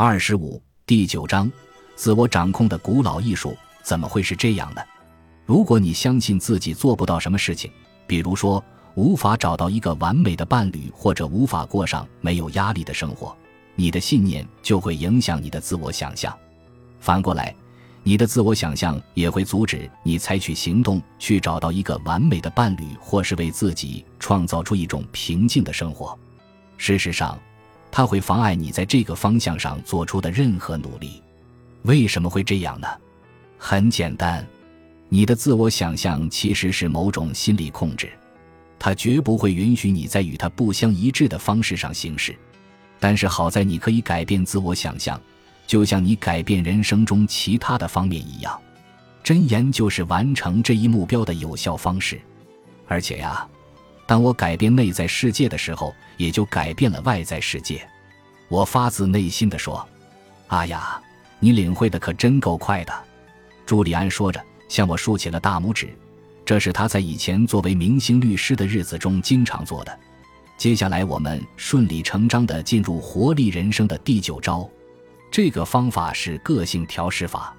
二十五第九章，自我掌控的古老艺术怎么会是这样呢？如果你相信自己做不到什么事情，比如说无法找到一个完美的伴侣，或者无法过上没有压力的生活，你的信念就会影响你的自我想象。反过来，你的自我想象也会阻止你采取行动去找到一个完美的伴侣，或是为自己创造出一种平静的生活。事实上，它会妨碍你在这个方向上做出的任何努力。为什么会这样呢？很简单。你的自我想象其实是某种心理控制，它绝不会允许你在与它不相一致的方式上行事。但是好在你可以改变自我想象，就像你改变人生中其他的方面一样。真言就是完成这一目标的有效方式。而且呀，当我改变内在世界的时候，也就改变了外在世界。我发自内心的说：“啊呀，你领会的可真够快的。”朱利安说着。向我竖起了大拇指，这是他在以前作为明星律师的日子中经常做的。接下来，我们顺理成章地进入活力人生的第九招。这个方法是个性调试法，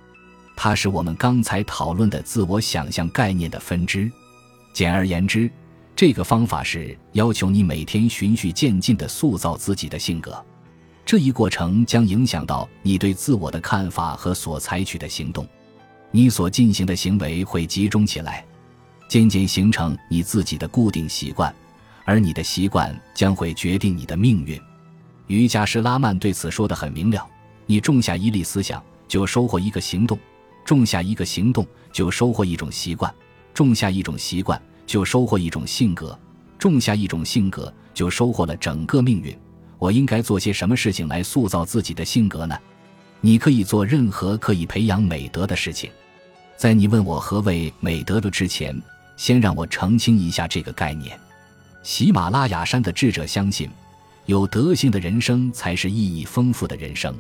它是我们刚才讨论的自我想象概念的分支。简而言之，这个方法是要求你每天循序渐进地塑造自己的性格。这一过程将影响到你对自我的看法和所采取的行动。你所进行的行为会集中起来，渐渐形成你自己的固定习惯，而你的习惯将会决定你的命运。瑜伽师拉曼对此说得很明了：你种下一粒思想，就收获一个行动；种下一个行动，就收获一种习惯；种下一种习惯，就收获一种性格；种下一种性格，就收获了整个命运。我应该做些什么事情来塑造自己的性格呢？你可以做任何可以培养美德的事情。在你问我何谓美德的之前，先让我澄清一下这个概念。喜马拉雅山的智者相信，有德性的人生才是意义丰富的人生，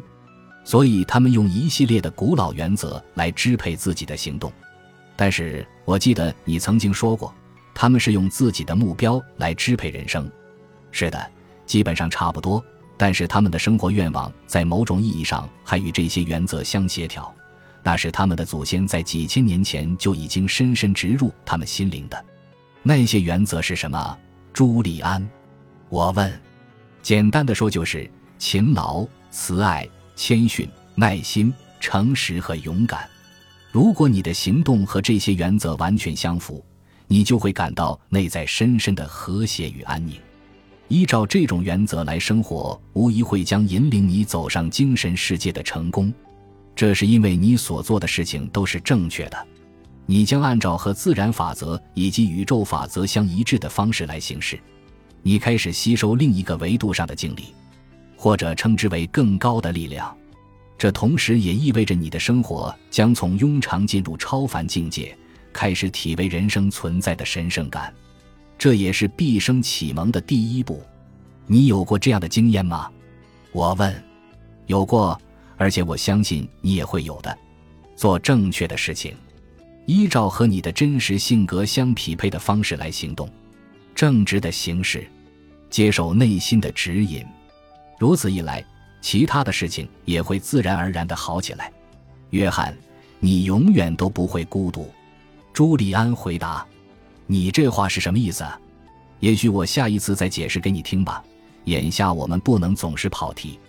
所以他们用一系列的古老原则来支配自己的行动。但是我记得你曾经说过，他们是用自己的目标来支配人生。是的，基本上差不多。但是他们的生活愿望在某种意义上还与这些原则相协调，那是他们的祖先在几千年前就已经深深植入他们心灵的。那些原则是什么？朱利安，我问。简单的说，就是勤劳、慈爱、谦逊、耐心、诚实和勇敢。如果你的行动和这些原则完全相符，你就会感到内在深深的和谐与安宁。依照这种原则来生活，无疑会将引领你走上精神世界的成功。这是因为你所做的事情都是正确的，你将按照和自然法则以及宇宙法则相一致的方式来行事。你开始吸收另一个维度上的经历，或者称之为更高的力量。这同时也意味着你的生活将从庸常进入超凡境界，开始体味人生存在的神圣感。这也是毕生启蒙的第一步，你有过这样的经验吗？我问。有过，而且我相信你也会有的。做正确的事情，依照和你的真实性格相匹配的方式来行动，正直的行事，接受内心的指引。如此一来，其他的事情也会自然而然的好起来。约翰，你永远都不会孤独。朱利安回答。你这话是什么意思？也许我下一次再解释给你听吧。眼下我们不能总是跑题，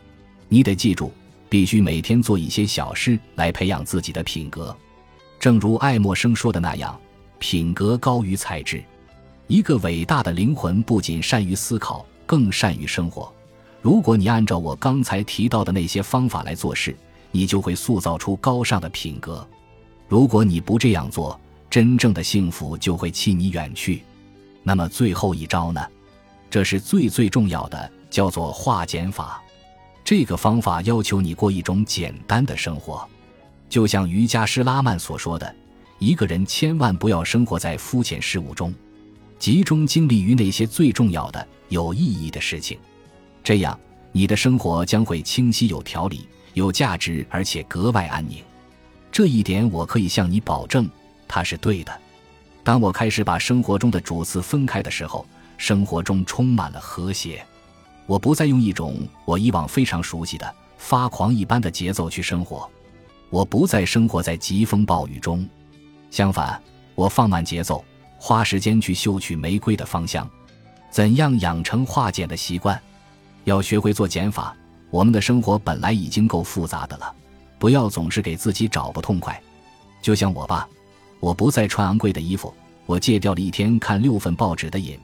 你得记住，必须每天做一些小事来培养自己的品格。正如爱默生说的那样，品格高于才智。一个伟大的灵魂不仅善于思考，更善于生活。如果你按照我刚才提到的那些方法来做事，你就会塑造出高尚的品格。如果你不这样做，真正的幸福就会弃你远去。那么最后一招呢？这是最最重要的，叫做化简法。这个方法要求你过一种简单的生活，就像瑜伽师拉曼所说的：“一个人千万不要生活在肤浅事物中，集中精力于那些最重要的、有意义的事情。这样，你的生活将会清晰、有条理、有价值，而且格外安宁。这一点我可以向你保证。”它是对的。当我开始把生活中的主次分开的时候，生活中充满了和谐。我不再用一种我以往非常熟悉的发狂一般的节奏去生活。我不再生活在疾风暴雨中，相反，我放慢节奏，花时间去嗅取玫瑰的芳香。怎样养成化简的习惯？要学会做减法。我们的生活本来已经够复杂的了，不要总是给自己找不痛快。就像我吧，我不再穿昂贵的衣服，我戒掉了一天看六份报纸的瘾，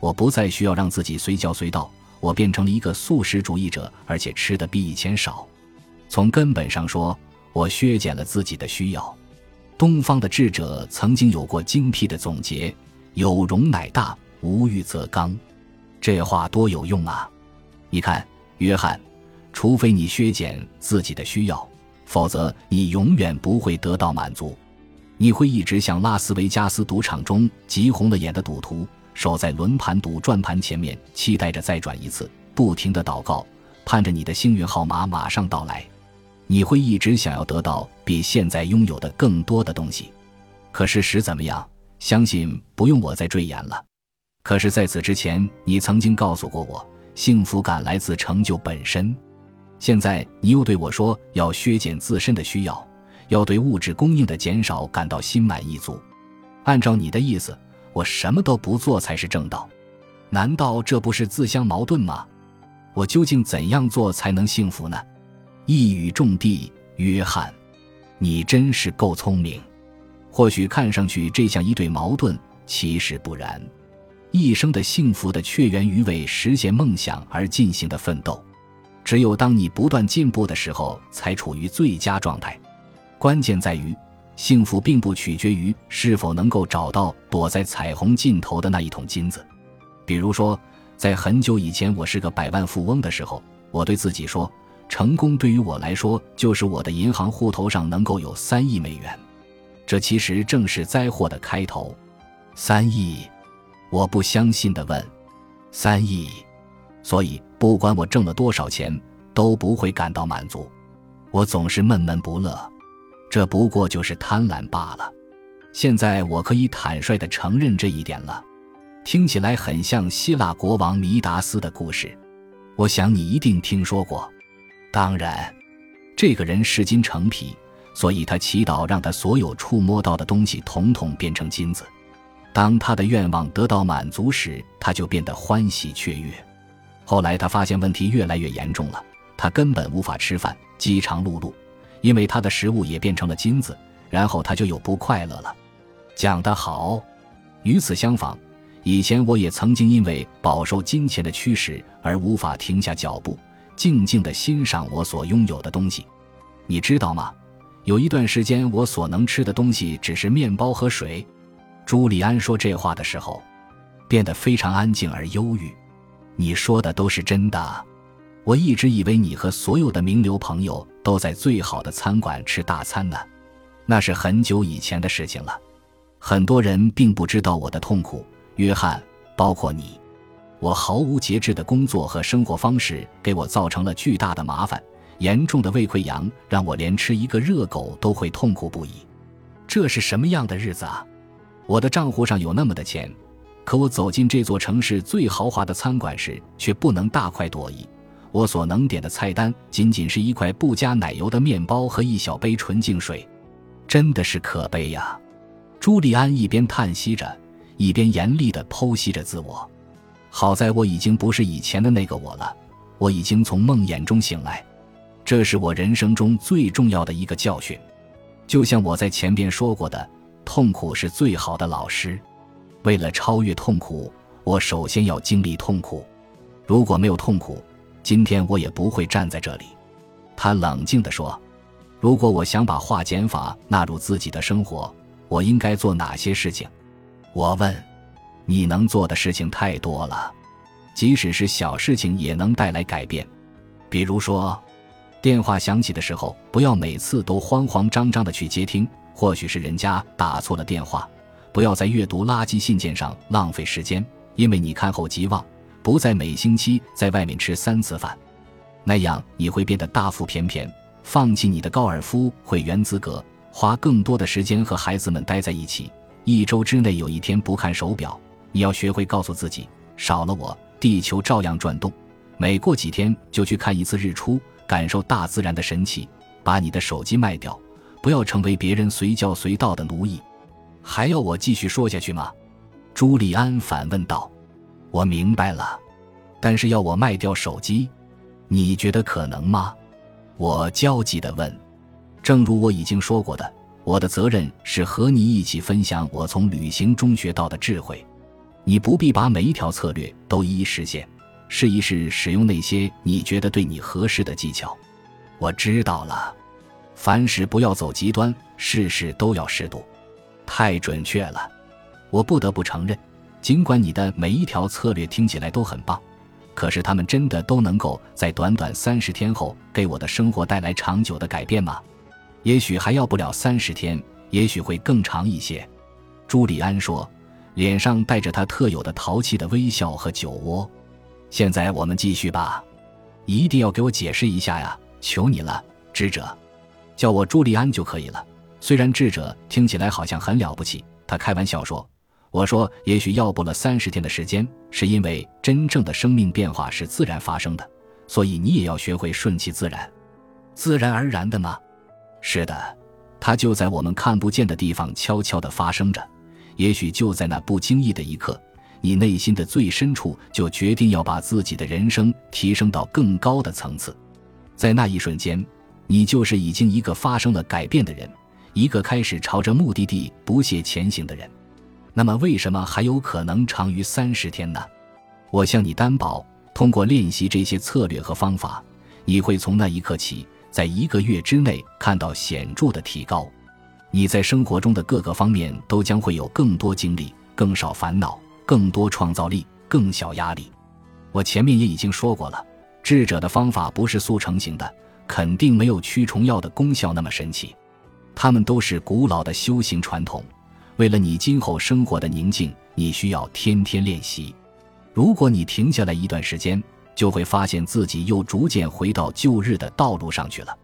我不再需要让自己随叫随到，我变成了一个素食主义者，而且吃的比以前少。从根本上说，我削减了自己的需要。东方的智者曾经有过精辟的总结：“有容乃大，无欲则刚。”这话多有用啊！你看，约翰。除非你削减自己的需要，否则你永远不会得到满足。你会一直像拉斯维加斯赌场中急红了眼的赌徒，守在轮盘赌转盘前面，期待着再转一次，不停的祷告，盼着你的幸运号码马上到来。你会一直想要得到比现在拥有的更多的东西。可事实怎么样？相信不用我再赘言了。可是，在此之前，你曾经告诉过我，幸福感来自成就本身。现在你又对我说要削减自身的需要，要对物质供应的减少感到心满意足。按照你的意思，我什么都不做才是正道，难道这不是自相矛盾吗？我究竟怎样做才能幸福呢？一语中的，约翰，你真是够聪明。或许看上去这像一对矛盾，其实不然。一生的幸福的却源于为实现梦想而进行的奋斗。只有当你不断进步的时候，才处于最佳状态。关键在于，幸福并不取决于是否能够找到躲在彩虹尽头的那一桶金子。比如说，在很久以前，我是个百万富翁的时候，我对自己说：“成功对于我来说，就是我的银行户头上能够有三亿美元。”这其实正是灾祸的开头。三亿？我不相信的问：“三亿？”所以，不管我挣了多少钱，都不会感到满足。我总是闷闷不乐，这不过就是贪婪罢了。现在我可以坦率地承认这一点了。听起来很像希腊国王弥达斯的故事，我想你一定听说过。当然，这个人视金成皮，所以他祈祷让他所有触摸到的东西统统变成金子。当他的愿望得到满足时，他就变得欢喜雀跃。后来他发现问题越来越严重了，他根本无法吃饭，饥肠辘辘，因为他的食物也变成了金子。然后他就有不快乐了。讲得好。与此相反，以前我也曾经因为饱受金钱的驱使而无法停下脚步，静静地欣赏我所拥有的东西。你知道吗？有一段时间，我所能吃的东西只是面包和水。朱利安说这话的时候，变得非常安静而忧郁。你说的都是真的，我一直以为你和所有的名流朋友都在最好的餐馆吃大餐呢，那是很久以前的事情了。很多人并不知道我的痛苦，约翰，包括你。我毫无节制的工作和生活方式给我造成了巨大的麻烦，严重的胃溃疡让我连吃一个热狗都会痛苦不已。这是什么样的日子啊？我的账户上有那么的钱。可我走进这座城市最豪华的餐馆时，却不能大快朵颐。我所能点的菜单仅仅是一块不加奶油的面包和一小杯纯净水，真的是可悲呀！朱利安一边叹息着，一边严厉地剖析着自我。好在我已经不是以前的那个我了，我已经从梦魇中醒来。这是我人生中最重要的一个教训。就像我在前边说过的，痛苦是最好的老师。为了超越痛苦，我首先要经历痛苦。如果没有痛苦，今天我也不会站在这里。他冷静地说：“如果我想把化简法纳入自己的生活，我应该做哪些事情？”我问：“你能做的事情太多了，即使是小事情也能带来改变。比如说，电话响起的时候，不要每次都慌慌张张的去接听，或许是人家打错了电话。”不要在阅读垃圾信件上浪费时间，因为你看后即忘。不再每星期在外面吃三次饭，那样你会变得大腹便便。放弃你的高尔夫会员资格，花更多的时间和孩子们待在一起。一周之内有一天不看手表，你要学会告诉自己：少了我，地球照样转动。每过几天就去看一次日出，感受大自然的神奇，把你的手机卖掉，不要成为别人随叫随到的奴役。还要我继续说下去吗？朱利安反问道。我明白了，但是要我卖掉手机，你觉得可能吗？我焦急地问。正如我已经说过的，我的责任是和你一起分享我从旅行中学到的智慧。你不必把每一条策略都一一实现，试一试使用那些你觉得对你合适的技巧。我知道了，凡事不要走极端，事事都要适度。太准确了，我不得不承认，尽管你的每一条策略听起来都很棒，可是他们真的都能够在短短三十天后给我的生活带来长久的改变吗？也许还要不了三十天，也许会更长一些。朱利安说，脸上带着他特有的淘气的微笑和酒窝。现在我们继续吧，一定要给我解释一下呀，求你了，智者，叫我朱利安就可以了。虽然智者听起来好像很了不起，他开玩笑说：“我说，也许要不了三十天的时间，是因为真正的生命变化是自然发生的，所以你也要学会顺其自然，自然而然的吗？是的，它就在我们看不见的地方悄悄地发生着。也许就在那不经意的一刻，你内心的最深处就决定要把自己的人生提升到更高的层次，在那一瞬间，你就是已经一个发生了改变的人。”一个开始朝着目的地不懈前行的人，那么为什么还有可能长于三十天呢？我向你担保，通过练习这些策略和方法，你会从那一刻起，在一个月之内看到显著的提高。你在生活中的各个方面都将会有更多精力、更少烦恼、更多创造力、更小压力。我前面也已经说过了，智者的方法不是速成型的，肯定没有驱虫药的功效那么神奇。他们都是古老的修行传统，为了你今后生活的宁静，你需要天天练习。如果你停下来一段时间，就会发现自己又逐渐回到旧日的道路上去了。